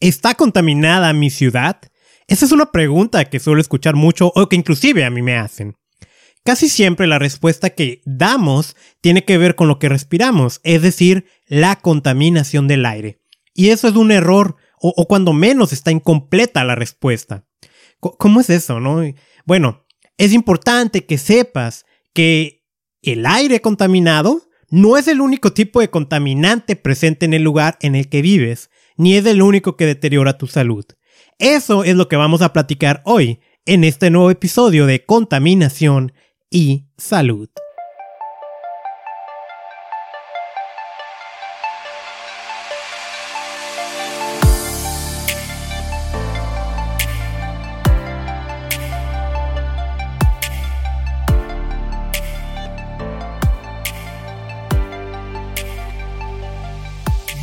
¿Está contaminada mi ciudad? Esa es una pregunta que suelo escuchar mucho o que inclusive a mí me hacen. Casi siempre la respuesta que damos tiene que ver con lo que respiramos, es decir, la contaminación del aire. Y eso es un error, o, cuando menos está incompleta la respuesta. ¿Cómo es eso, no? Bueno, es importante que sepas que el aire contaminado no es el único tipo de contaminante presente en el lugar en el que vives, ni es el único que deteriora tu salud. Eso es lo que vamos a platicar hoy en este nuevo episodio de Contaminación y Salud.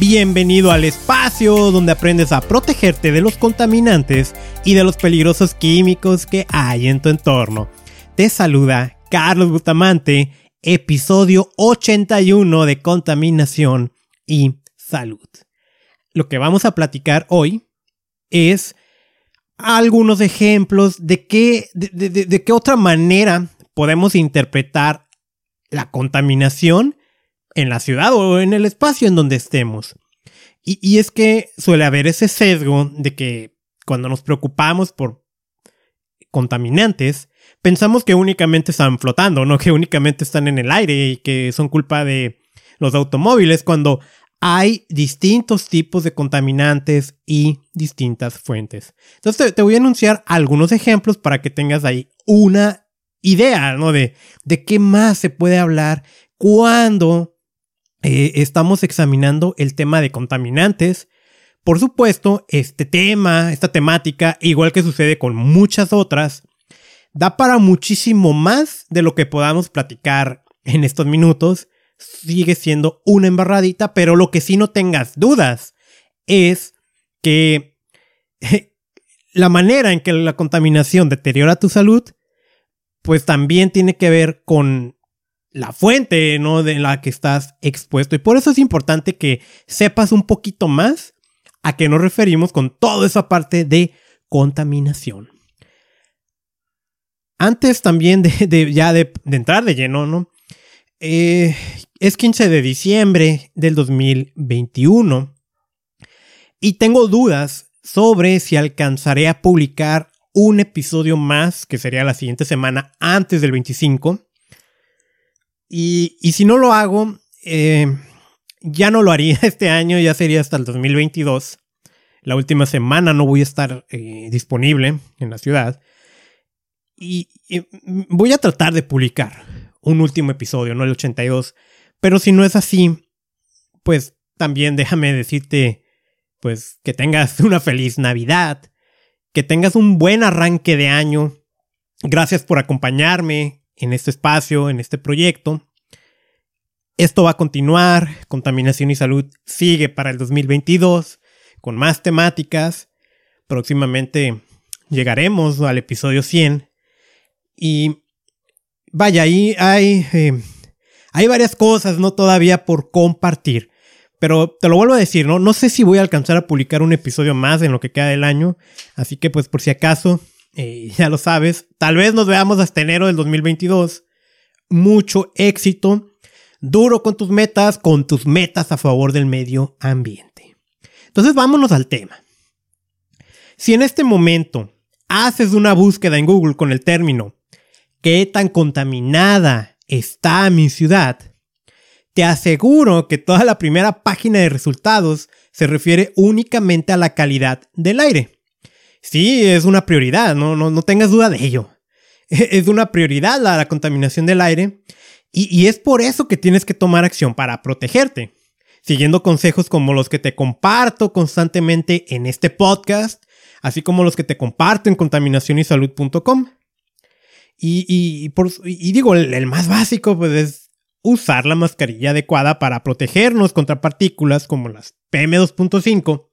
Bienvenido al espacio donde aprendes a protegerte de los contaminantes y de los peligrosos químicos que hay en tu entorno. Te saluda Carlos Bustamante, episodio 81 de Contaminación y Salud. Lo que vamos a platicar hoy es algunos ejemplos de qué, de qué otra manera podemos interpretar la contaminación en la ciudad o en el espacio en donde estemos. Y, es que suele haber ese sesgo de que cuando nos preocupamos por contaminantes, pensamos que únicamente están flotando, no que únicamente están en el aire y que son culpa de los automóviles, cuando hay distintos tipos de contaminantes y distintas fuentes. Entonces te, voy a anunciar algunos ejemplos para que tengas ahí una idea, ¿no? De, de qué más se puede hablar cuando eh, estamos examinando el tema de contaminantes. Por supuesto, este tema, esta temática, igual que sucede con muchas otras, da para muchísimo más de lo que podamos platicar en estos minutos. Sigue siendo una embarradita, pero lo que sí no tengas dudas es que la manera en que la contaminación deteriora tu salud, pues también tiene que ver con la fuente, ¿no? De la que estás expuesto. Y por eso es importante que sepas un poquito más a qué nos referimos con toda esa parte de contaminación. Antes también de, ya de, entrar de lleno, ¿no? Eh, es 15 de diciembre del 2021 y tengo dudas sobre si alcanzaré a publicar un episodio más, que sería la siguiente semana antes del 25 y, si no lo hago, eh, ya no lo haría este año, ya sería hasta el 2022. La última semana no voy a estar eh, disponible en la ciudad. Y, voy a tratar de publicar un último episodio, no el 82. Pero si no es así, pues también déjame decirte, pues que tengas una feliz Navidad, que tengas un buen arranque de año. Gracias por acompañarme, en este espacio, en este proyecto. Esto va a continuar, Contaminación y Salud sigue para el 2022 con más temáticas. Próximamente llegaremos al episodio 100 y vaya, ahí hay, eh, hay varias cosas, ¿no? Todavía por compartir. Pero te lo vuelvo a decir, ¿no? No sé si voy a alcanzar a publicar un episodio más en lo que queda del año. Así que pues por si acaso, eh, ya lo sabes, tal vez nos veamos hasta enero del 2022. Mucho éxito, duro con tus metas, con tus metas a favor del medio ambiente. Entonces vámonos al tema. Si en este momento haces una búsqueda en Google con el término ¿qué tan contaminada está mi ciudad? Te aseguro que toda la primera página de resultados se refiere únicamente a la calidad del aire. Sí, es una prioridad, no, no, tengas duda de ello. Es una prioridad la, contaminación del aire y, es por eso que tienes que tomar acción para protegerte, siguiendo consejos como los que te comparto constantemente en este podcast, así como los que te comparto en contaminacionysalud.com. Y, y, y, digo, el, el más básico pues, es usar la mascarilla adecuada para protegernos contra partículas como las PM2.5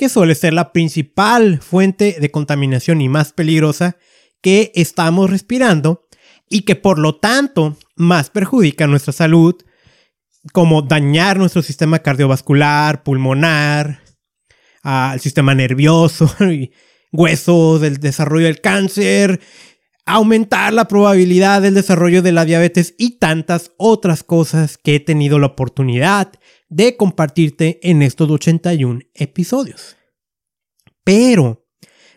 que suele ser la principal fuente de contaminación y más peligrosa que estamos respirando y que por lo tanto más perjudica nuestra salud, como dañar nuestro sistema cardiovascular, pulmonar, al sistema nervioso, y huesos, del desarrollo del cáncer, aumentar la probabilidad del desarrollo de la diabetes y tantas otras cosas que he tenido la oportunidad de compartirte en estos 81 episodios. Pero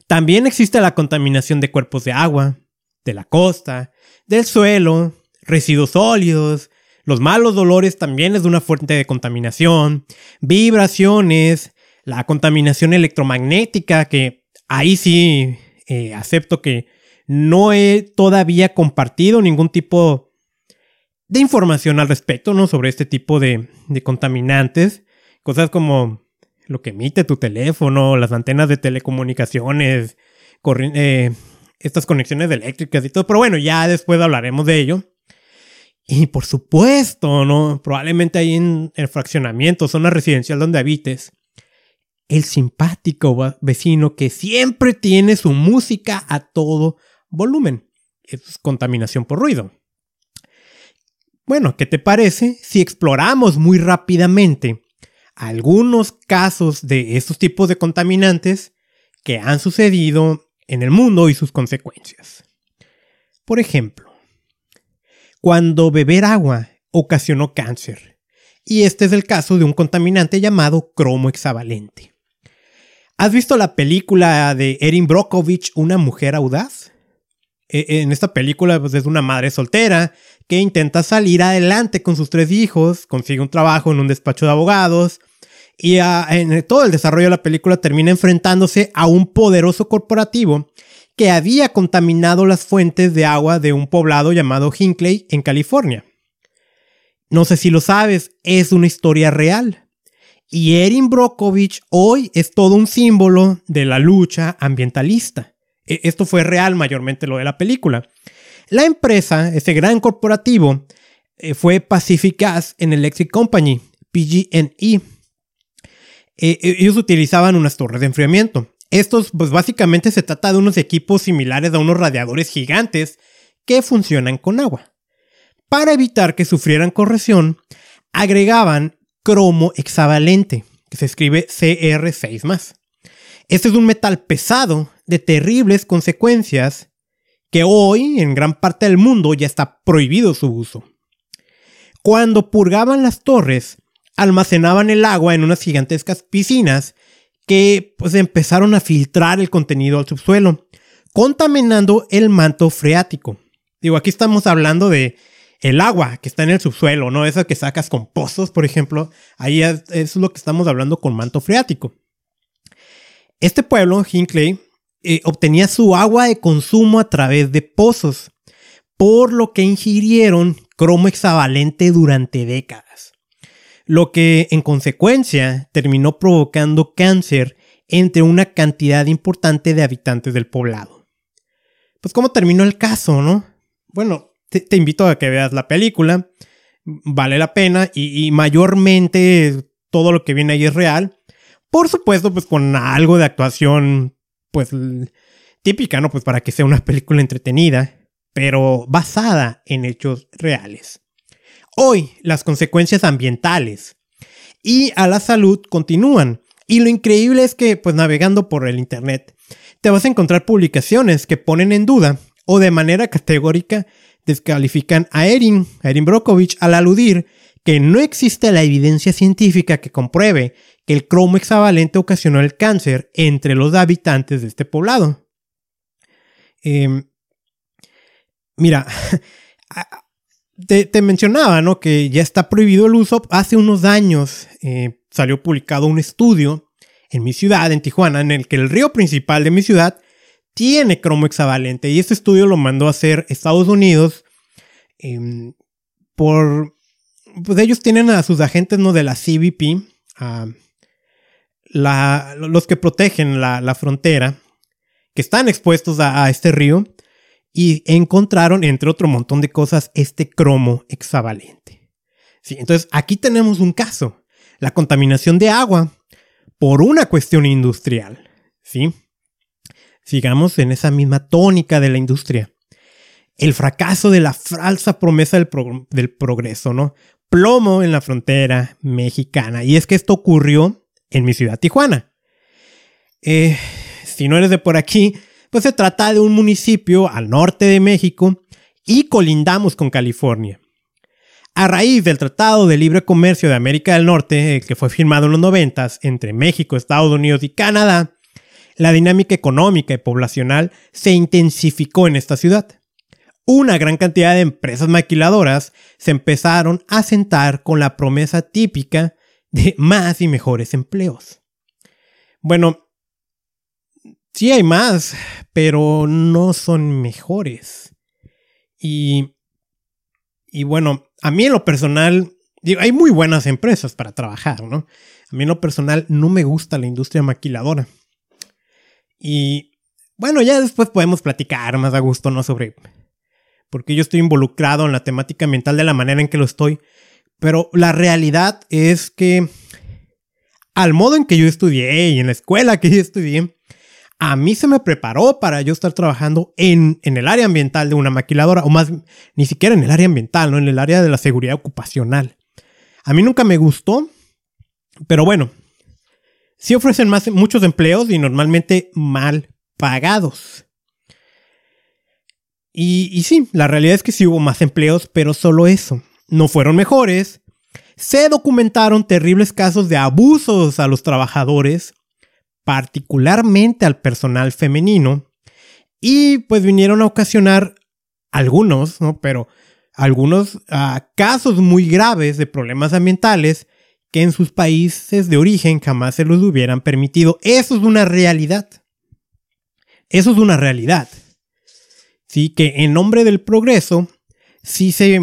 también existe la contaminación de cuerpos de agua, de la costa, del suelo, residuos sólidos, los malos dolores también es una fuente de contaminación, vibraciones, la contaminación electromagnética, que ahí sí eh, acepto que no he todavía compartido ningún tipo de información al respecto, ¿no? Sobre este tipo de, contaminantes. Cosas como lo que emite tu teléfono, las antenas de telecomunicaciones, eh, estas conexiones eléctricas y todo. Pero bueno, ya después hablaremos de ello. Y por supuesto, ¿no? Probablemente ahí en el fraccionamiento, zona residencial donde habites, el simpático vecino que siempre tiene su música a todo volumen. Es contaminación por ruido. Bueno, ¿qué te parece si exploramos muy rápidamente algunos casos de estos tipos de contaminantes que han sucedido en el mundo y sus consecuencias? Por ejemplo, cuando beber agua ocasionó cáncer, y este es el caso de un contaminante llamado cromo hexavalente. ¿Has visto la película de Erin Brockovich, Una mujer audaz? E, en esta película pues, es una madre soltera que intenta salir adelante con sus tres hijos, consigue un trabajo en un despacho de abogados y ah, en todo el desarrollo de la película termina enfrentándose a un poderoso corporativo que había contaminado las fuentes de agua de un poblado llamado Hinckley en California. No sé si lo sabes, es una historia real. Y Erin Brockovich hoy es todo un símbolo de la lucha ambientalista. E, esto fue real mayormente lo de la película. La empresa, ese gran corporativo, eh, fue Pacific Gas en Electric Company, PG&E. E, e, ellos utilizaban unas torres de enfriamiento. Estos, pues básicamente se trata de unos equipos similares a unos radiadores gigantes que funcionan con agua. Para evitar que sufrieran corrosión, agregaban cromo hexavalente, que se escribe CR6+. Este es un metal pesado de terribles consecuencias que hoy en gran parte del mundo ya está prohibido su uso. Cuando purgaban las torres, almacenaban el agua en unas gigantescas piscinas que pues empezaron a filtrar el contenido al subsuelo, contaminando el manto freático. Digo, aquí estamos hablando de el agua que está en el subsuelo, ¿no? Esa que sacas con pozos, por ejemplo. Ahí es, es lo que estamos hablando con manto freático. Este pueblo, Hinckley, eh, obtenía su agua de consumo a través de pozos, por lo que ingirieron cromo hexavalente durante décadas, lo que en consecuencia terminó provocando cáncer entre una cantidad importante de habitantes del poblado. Pues cómo terminó el caso, ¿no? Bueno, te, invito a que veas la película, vale la pena y mayormente todo lo que viene ahí es real. Por supuesto, pues con algo de actuación, pues típica, ¿no? Pues para que sea una película entretenida, pero basada en hechos reales. Hoy, las consecuencias ambientales y a la salud continúan. Y lo increíble es que, pues navegando por el Internet, te vas a encontrar publicaciones que ponen en duda o de manera categórica descalifican a Erin, a Erin Brockovich, al aludir que no existe la evidencia científica que compruebe el cromo hexavalente ocasionó el cáncer entre los habitantes de este poblado. Em, mira, te, mencionaba, ¿no? Que ya está prohibido el uso. Hace unos años eh, salió publicado un estudio en mi ciudad, en Tijuana, en el que el río principal de mi ciudad tiene cromo hexavalente. Y este estudio lo mandó a hacer Estados Unidos em, por pues ellos tienen a sus agentes ¿no? de la CBP, los que protegen la, frontera, que están expuestos a, este río, y encontraron, entre otro montón de cosas, este cromo hexavalente. Sí, entonces aquí tenemos un caso, la contaminación de agua por una cuestión industrial. ¿sí? Sigamos en esa misma tónica de la industria. El fracaso de la falsa promesa del, del progreso, ¿no? plomo en la frontera mexicana. Y es que esto ocurrió en mi ciudad Tijuana. Eh, si no eres de por aquí, pues se trata de un municipio al norte de México y colindamos con California. A raíz del Tratado de Libre Comercio de América del Norte, que fue firmado en los 90 entre México, Estados Unidos y Canadá, la dinámica económica y poblacional se intensificó en esta ciudad. Una gran cantidad de empresas maquiladoras se empezaron a sentar con la promesa típica de más y mejores empleos. Bueno, sí hay más, pero no son mejores. Y, y bueno, a mí en lo personal, hay muy buenas empresas para trabajar, ¿no? A mí en lo personal no me gusta la industria maquiladora. Y bueno, ya después podemos platicar más a gusto, ¿no? Sobre porque yo estoy involucrado en la temática mental de la manera en que lo estoy. Pero la realidad es que al modo en que yo estudié y en la escuela que yo estudié, a mí se me preparó para yo estar trabajando en, en, el área ambiental de una maquiladora, o más, ni siquiera en el área ambiental, ¿no? En el área de la seguridad ocupacional. A mí nunca me gustó, pero bueno, sí ofrecen más, muchos empleos y normalmente mal pagados. Y, y sí, la realidad es que sí hubo más empleos, pero solo eso. No fueron mejores. Se documentaron terribles casos de abusos a los trabajadores, particularmente al personal femenino, y pues vinieron a ocasionar algunos, ¿no? Pero algunos ah, casos muy graves de problemas ambientales que en sus países de origen jamás se los hubieran permitido. Eso es una realidad. Eso es una realidad. Sí, que en nombre del progreso, sí se,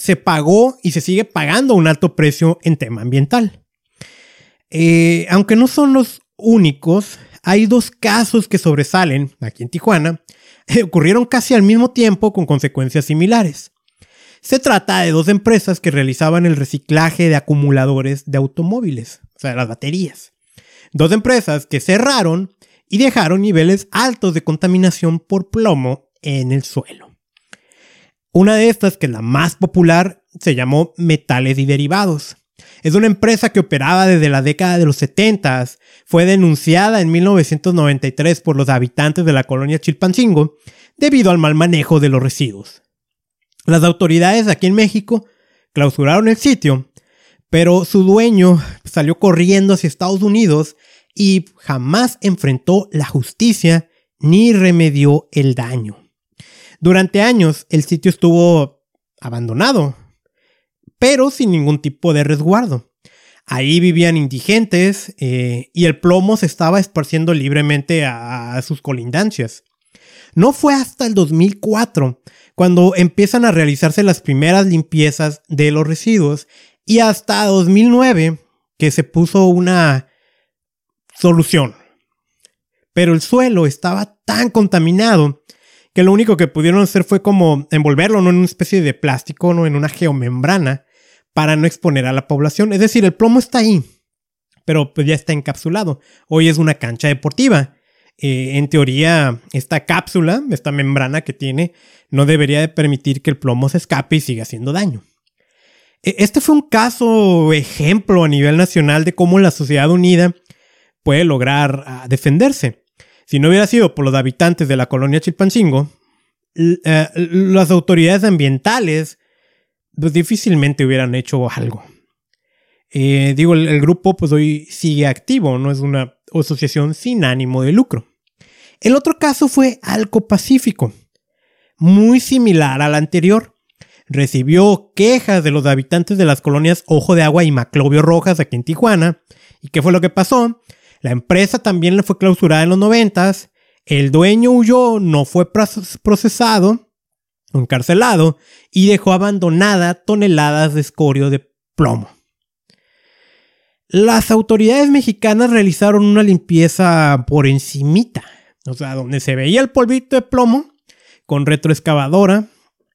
se pagó y se sigue pagando un alto precio en tema ambiental. Eh, aunque no son los únicos, hay dos casos que sobresalen aquí en Tijuana. ocurrieron casi al mismo tiempo con consecuencias similares. Se trata de dos empresas que realizaban el reciclaje de acumuladores de automóviles, o sea, las baterías. Dos empresas que cerraron y dejaron niveles altos de contaminación por plomo en el suelo. Una de estas, que es la más popular, se llamó Metales y Derivados. Es una empresa que operaba desde la década de los 70. Fue denunciada en 1993 por los habitantes de la colonia Chilpancingo debido al mal manejo de los residuos. Las autoridades aquí en México clausuraron el sitio, pero su dueño salió corriendo hacia Estados Unidos y jamás enfrentó la justicia ni remedió el daño. Durante años el sitio estuvo abandonado, pero sin ningún tipo de resguardo. Ahí vivían indigentes eh, y el plomo se estaba esparciendo libremente a sus colindancias. No fue hasta el 2004 cuando empiezan a realizarse las primeras limpiezas de los residuos y hasta 2009 que se puso una solución. Pero el suelo estaba tan contaminado que lo único que pudieron hacer fue como envolverlo en una especie de plástico, ¿no? en una geomembrana, para no exponer a la población. Es decir, el plomo está ahí, pero pues ya está encapsulado. Hoy es una cancha deportiva. Eh, en teoría, esta cápsula, esta membrana que tiene, no debería de permitir que el plomo se escape y siga haciendo daño. E, este fue un caso ejemplo a nivel nacional de cómo la sociedad unida puede lograr ah, defenderse. Si no hubiera sido por los habitantes de la colonia Chilpancingo, eh, las autoridades ambientales pues, difícilmente hubieran hecho algo. Eh, digo, el, grupo pues hoy sigue activo, no es una asociación sin ánimo de lucro. El otro caso fue Alco Pacífico, muy similar al anterior. Recibió quejas de los habitantes de las colonias Ojo de Agua y Maclovio Rojas aquí en Tijuana. ¿Y qué fue lo que pasó? La empresa también le fue clausurada en los noventas. El dueño huyó, no fue procesado, encarcelado y dejó abandonada toneladas de escorio de plomo. Las autoridades mexicanas realizaron una limpieza por encimita o sea, donde se veía el polvito de plomo con retroexcavadora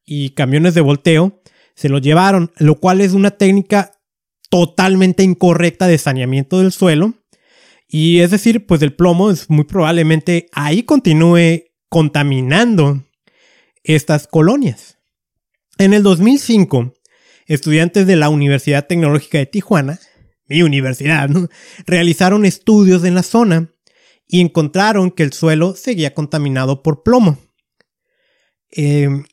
y camiones de volteo, se lo llevaron, lo cual es una técnica totalmente incorrecta de saneamiento del suelo. Y es decir, pues el plomo es muy probablemente ahí continúe contaminando estas colonias. En el 2005, estudiantes de la Universidad Tecnológica de Tijuana, mi universidad, realizaron estudios en la zona y encontraron que el suelo seguía contaminado por plomo. Em,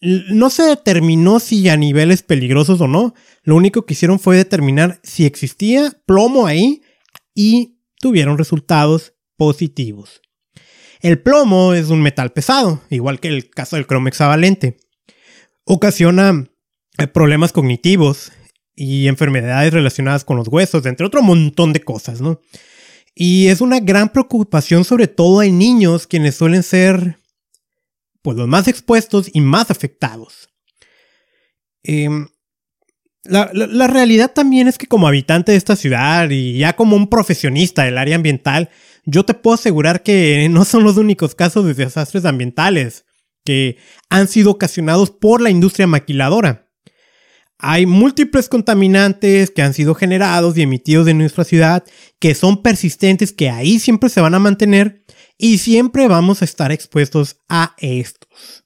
no se determinó si a niveles peligrosos o no, lo único que hicieron fue determinar si existía plomo ahí y tuvieron resultados positivos. El plomo es un metal pesado, igual que el caso del cromo hexavalente. Ocasiona eh, problemas cognitivos y enfermedades relacionadas con los huesos, entre otro montón de cosas, ¿no? Y es una gran preocupación sobre todo en niños quienes suelen ser pues, los más expuestos y más afectados. Em, la, realidad también es que como habitante de esta ciudad y ya como un profesionista del área ambiental, yo te puedo asegurar que no son los únicos casos de desastres ambientales que han sido ocasionados por la industria maquiladora. Hay múltiples contaminantes que han sido generados y emitidos en nuestra ciudad, que son persistentes, que ahí siempre se van a mantener y siempre vamos a estar expuestos a estos.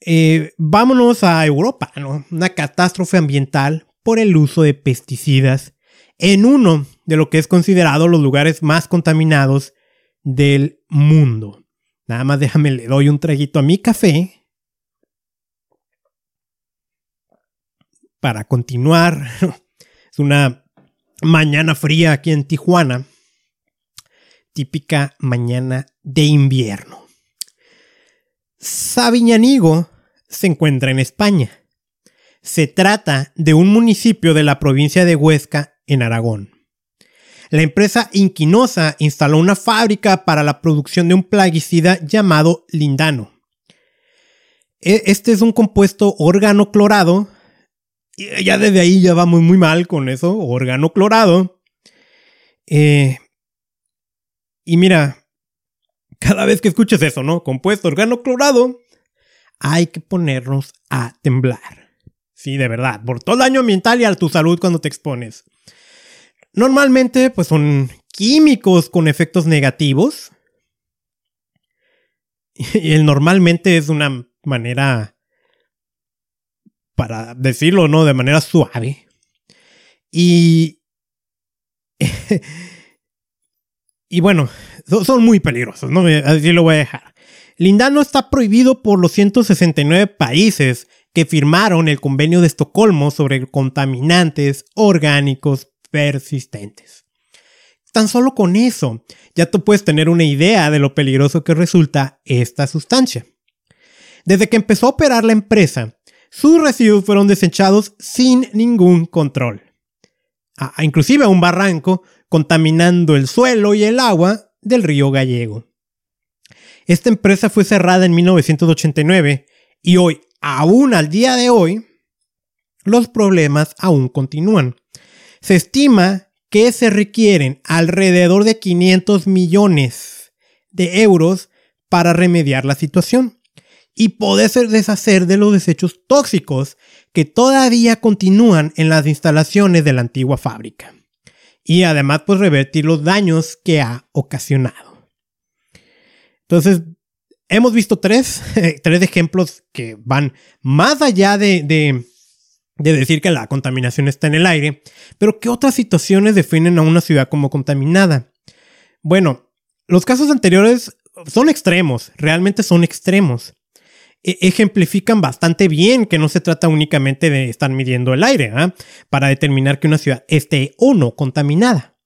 Eh, vámonos a Europa, una catástrofe ambiental por el uso de pesticidas en uno de lo que es considerado los lugares más contaminados del mundo. Nada más déjame, le doy un traguito a mi café. Para continuar, es una mañana fría aquí en Tijuana. Típica mañana de invierno. Sabiñanigo se encuentra en España. Se trata de un municipio de la provincia de Huesca en Aragón. La empresa Inquinosa instaló una fábrica para la producción de un plaguicida llamado lindano. E, este es un compuesto organoclorado. Ya desde ahí ya va muy, muy mal con eso, organoclorado. Eh, y mira, cada vez que escuches eso, ¿no? Compuesto organoclorado, hay que ponernos a temblar. Sí, de verdad, por todo el daño ambiental y a tu salud cuando te expones. Normalmente, pues son químicos con efectos negativos. Y el normalmente es una manera, para decirlo, ¿no? De manera suave. Y... y bueno, son muy peligrosos, ¿no? Así lo voy a dejar. Lindano está prohibido por los 169 países que firmaron el convenio de Estocolmo sobre contaminantes orgánicos persistentes. Tan solo con eso, ya tú puedes tener una idea de lo peligroso que resulta esta sustancia. Desde que empezó a operar la empresa, sus residuos fueron desechados sin ningún control. inclusive a un barranco, contaminando el suelo y el agua del río Gallego. Esta empresa fue cerrada en 1989 y hoy, aún al día de hoy, los problemas aún continúan. Se estima que se requieren alrededor de 500 millones de euros para remediar la situación y poder deshacer de los desechos tóxicos que todavía continúan en las instalaciones de la antigua fábrica. Y además, pues revertir los daños que ha ocasionado. Entonces, hemos visto tres, tres ejemplos que van más allá de, de decir que la contaminación está en el aire, pero ¿qué otras situaciones definen a una ciudad como contaminada? Bueno, los casos anteriores son extremos, realmente son extremos. E ejemplifican bastante bien que no se trata únicamente de estar midiendo el aire ¿ah? para determinar que una ciudad esté o no contaminada.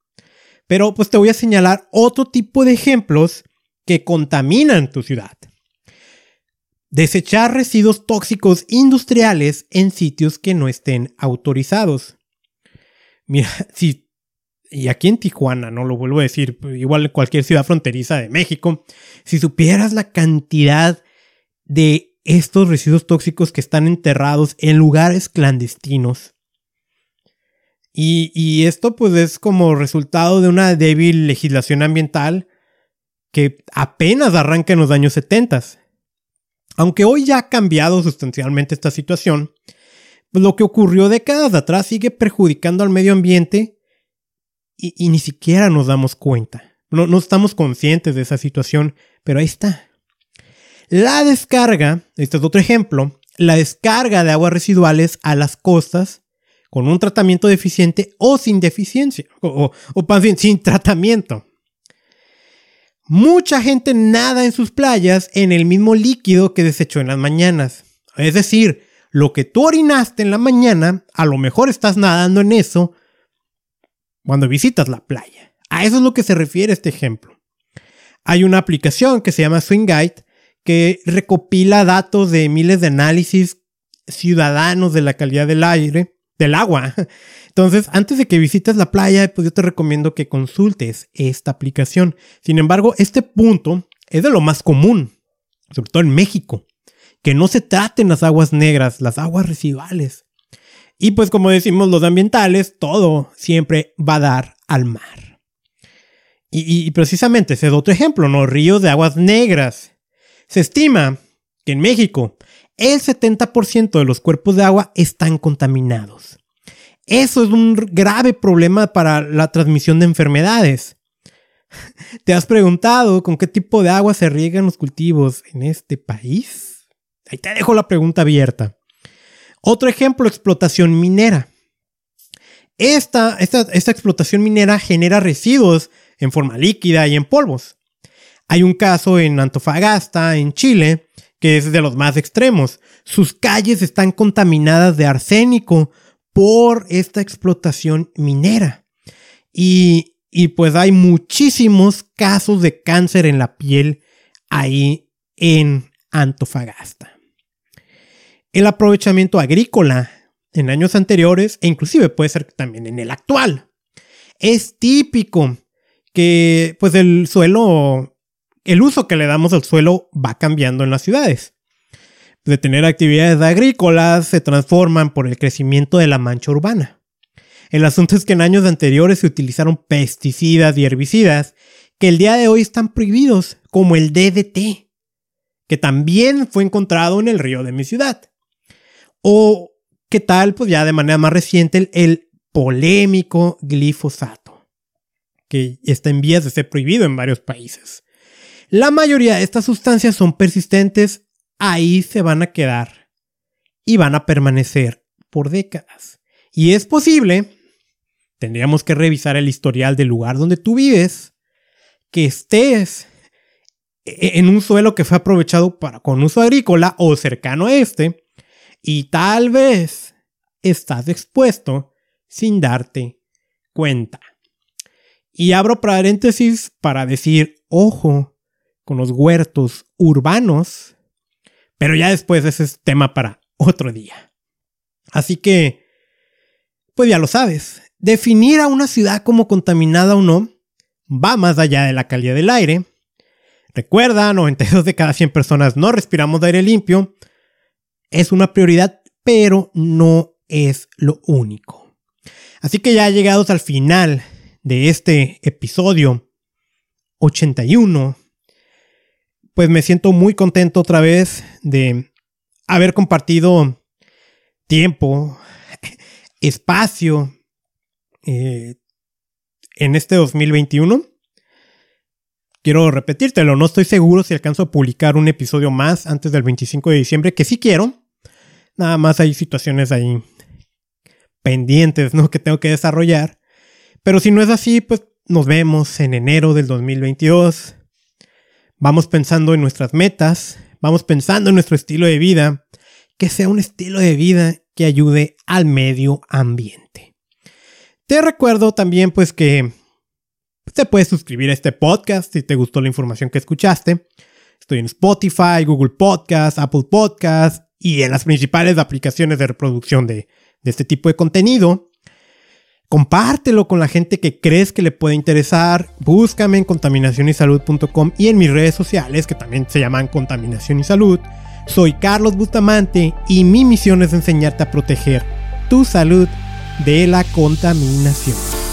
Pero pues te voy a señalar otro tipo de ejemplos que contaminan tu ciudad. Desechar residuos tóxicos industriales en sitios que no estén autorizados. Mira, si, y aquí en Tijuana, no lo vuelvo a decir, igual en cualquier ciudad fronteriza de México, si supieras la cantidad de estos residuos tóxicos que están enterrados en lugares clandestinos. Y, y esto pues es como resultado de una débil legislación ambiental que apenas arranca en los años 70 aunque hoy ya ha cambiado sustancialmente esta situación, lo que ocurrió décadas atrás sigue perjudicando al medio ambiente y, ni siquiera nos damos cuenta. No, no estamos conscientes de esa situación, pero ahí está. La descarga, este es otro ejemplo, la descarga de aguas residuales a las costas con un tratamiento deficiente o sin deficiencia, o, bien sin tratamiento. Mucha gente nada en sus playas en el mismo líquido que desechó en las mañanas. Es decir, lo que tú orinaste en la mañana, a lo mejor estás nadando en eso cuando visitas la playa. A eso es lo que se refiere este ejemplo. Hay una aplicación que se llama Swing Guide que recopila datos de miles de análisis ciudadanos de la calidad del aire, del agua. Entonces, antes de que visites la playa, pues yo te recomiendo que consultes esta aplicación. Sin embargo, este punto es de lo más común, sobre todo en México, que no se traten las aguas negras, las aguas residuales. Y pues como decimos los ambientales, todo siempre va a dar al mar. Y, precisamente ese es otro ejemplo, ¿no? Ríos de aguas negras. Se estima que en México el 70% de los cuerpos de agua están contaminados. Eso es un grave problema para la transmisión de enfermedades. ¿Te has preguntado con qué tipo de agua se riegan los cultivos en este país? Ahí te dejo la pregunta abierta. Otro ejemplo, explotación minera. Esta, esta, esta explotación minera genera residuos en forma líquida y en polvos. Hay un caso en Antofagasta, en Chile, que es de los más extremos. Sus calles están contaminadas de arsénico por esta explotación minera. Y, y pues hay muchísimos casos de cáncer en la piel ahí en Antofagasta. El aprovechamiento agrícola en años anteriores e inclusive puede ser también en el actual. Es típico que pues el suelo, el uso que le damos al suelo va cambiando en las ciudades. De tener actividades agrícolas se transforman por el crecimiento de la mancha urbana. El asunto es que en años anteriores se utilizaron pesticidas y herbicidas que el día de hoy están prohibidos, como el DDT, que también fue encontrado en el río de mi ciudad. O qué tal, pues ya de manera más reciente, el, polémico glifosato, que está en vías de ser prohibido en varios países. La mayoría de estas sustancias son persistentes, ahí se van a quedar y van a permanecer por décadas. Y es posible, tendríamos que revisar el historial del lugar donde tú vives, que estés e-, en un suelo que fue aprovechado para, con uso agrícola o cercano a este, y tal vez estás expuesto sin darte cuenta. Y abro paréntesis para decir, ojo, con los huertos urbanos, pero ya después ese es tema para otro día. Así que, pues ya lo sabes, definir a una ciudad como contaminada o no va más allá de la calidad del aire. Recuerda, 92 de cada 100 personas no respiramos de aire limpio es una prioridad, pero no es lo único. Así que ya llegados al final de este episodio 81, pues me siento muy contento otra vez de haber compartido tiempo, espacio eh, en este 2021. Quiero repetírtelo, no estoy seguro si alcanzo a publicar un episodio más antes del 25 de diciembre, que sí quiero, Nada más hay situaciones ahí pendientes, ¿no? Que tengo que desarrollar. Pero si no es así, pues nos vemos en enero del 2022. Vamos pensando en nuestras metas, vamos pensando en nuestro estilo de vida, que sea un estilo de vida que ayude al medio ambiente. Te recuerdo también pues que te puedes suscribir a este podcast si te gustó la información que escuchaste. Estoy en Spotify, Google Podcast, Apple Podcast, y en las principales aplicaciones de reproducción de, este tipo de contenido. Compártelo con la gente que crees que le puede interesar. Búscame en contaminacionysalud.com y en mis redes sociales que también se llaman Contaminación y Salud. Soy Carlos Bustamante y mi misión es enseñarte a proteger tu salud de la contaminación.